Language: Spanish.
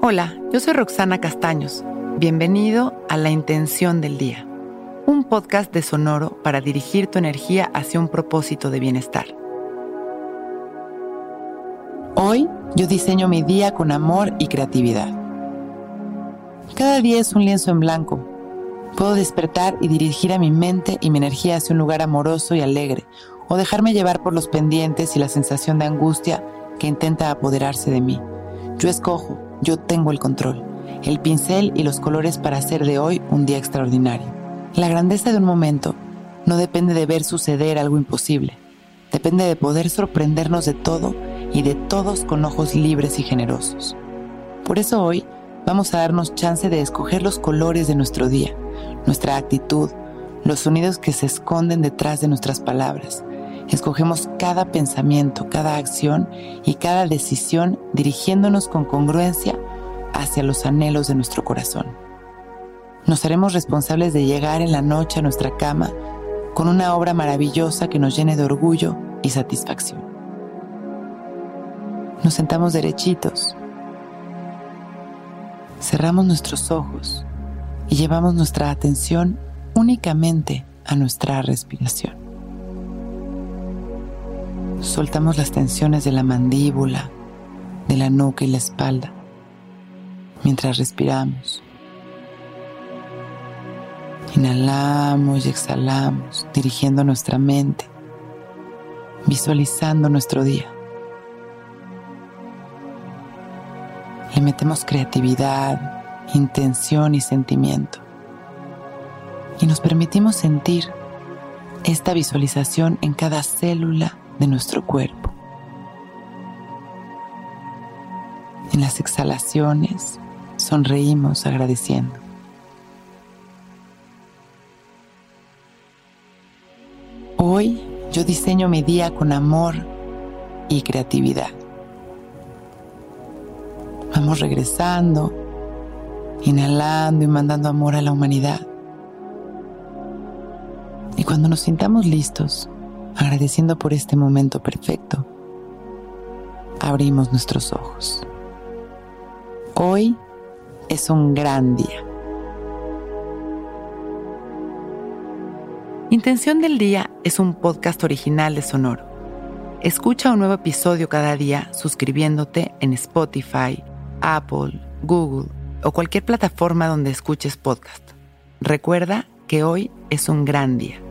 Hola, yo soy Roxana Castaños. Bienvenido a La Intención del Día, un podcast de Sonoro para dirigir tu energía hacia un propósito de bienestar. Hoy yo diseño mi día con amor y creatividad. Cada día es un lienzo en blanco. Puedo despertar y dirigir a mi mente y mi energía hacia un lugar amoroso y alegre, o dejarme llevar por los pendientes y la sensación de angustia que intenta apoderarse de mí. Yo escojo, yo tengo el control, el pincel y los colores para hacer de hoy un día extraordinario. La grandeza de un momento no depende de ver suceder algo imposible, depende de poder sorprendernos de todo y de todos con ojos libres y generosos. Por eso hoy vamos a darnos chance de escoger los colores de nuestro día, nuestra actitud, los sonidos que se esconden detrás de nuestras palabras, Escogemos cada pensamiento, cada acción y cada decisión dirigiéndonos con congruencia hacia los anhelos de nuestro corazón. Nos haremos responsables de llegar en la noche a nuestra cama con una obra maravillosa que nos llene de orgullo y satisfacción. Nos sentamos derechitos, cerramos nuestros ojos y llevamos nuestra atención únicamente a nuestra respiración. Soltamos las tensiones de la mandíbula, de la nuca y la espalda mientras respiramos. Inhalamos y exhalamos, dirigiendo nuestra mente, visualizando nuestro día. Le metemos creatividad, intención y sentimiento. Y nos permitimos sentir esta visualización en cada célula de nuestro cuerpo. En las exhalaciones sonreímos agradeciendo. Hoy yo diseño mi día con amor y creatividad. Vamos regresando, inhalando y mandando amor a la humanidad. Y cuando nos sintamos listos, agradeciendo por este momento perfecto, abrimos nuestros ojos. Hoy es un gran día. Intención del Día es un podcast original de Sonoro. Escucha un nuevo episodio cada día suscribiéndote en Spotify, Apple, Google o cualquier plataforma donde escuches podcast. Recuerda que hoy es un gran día.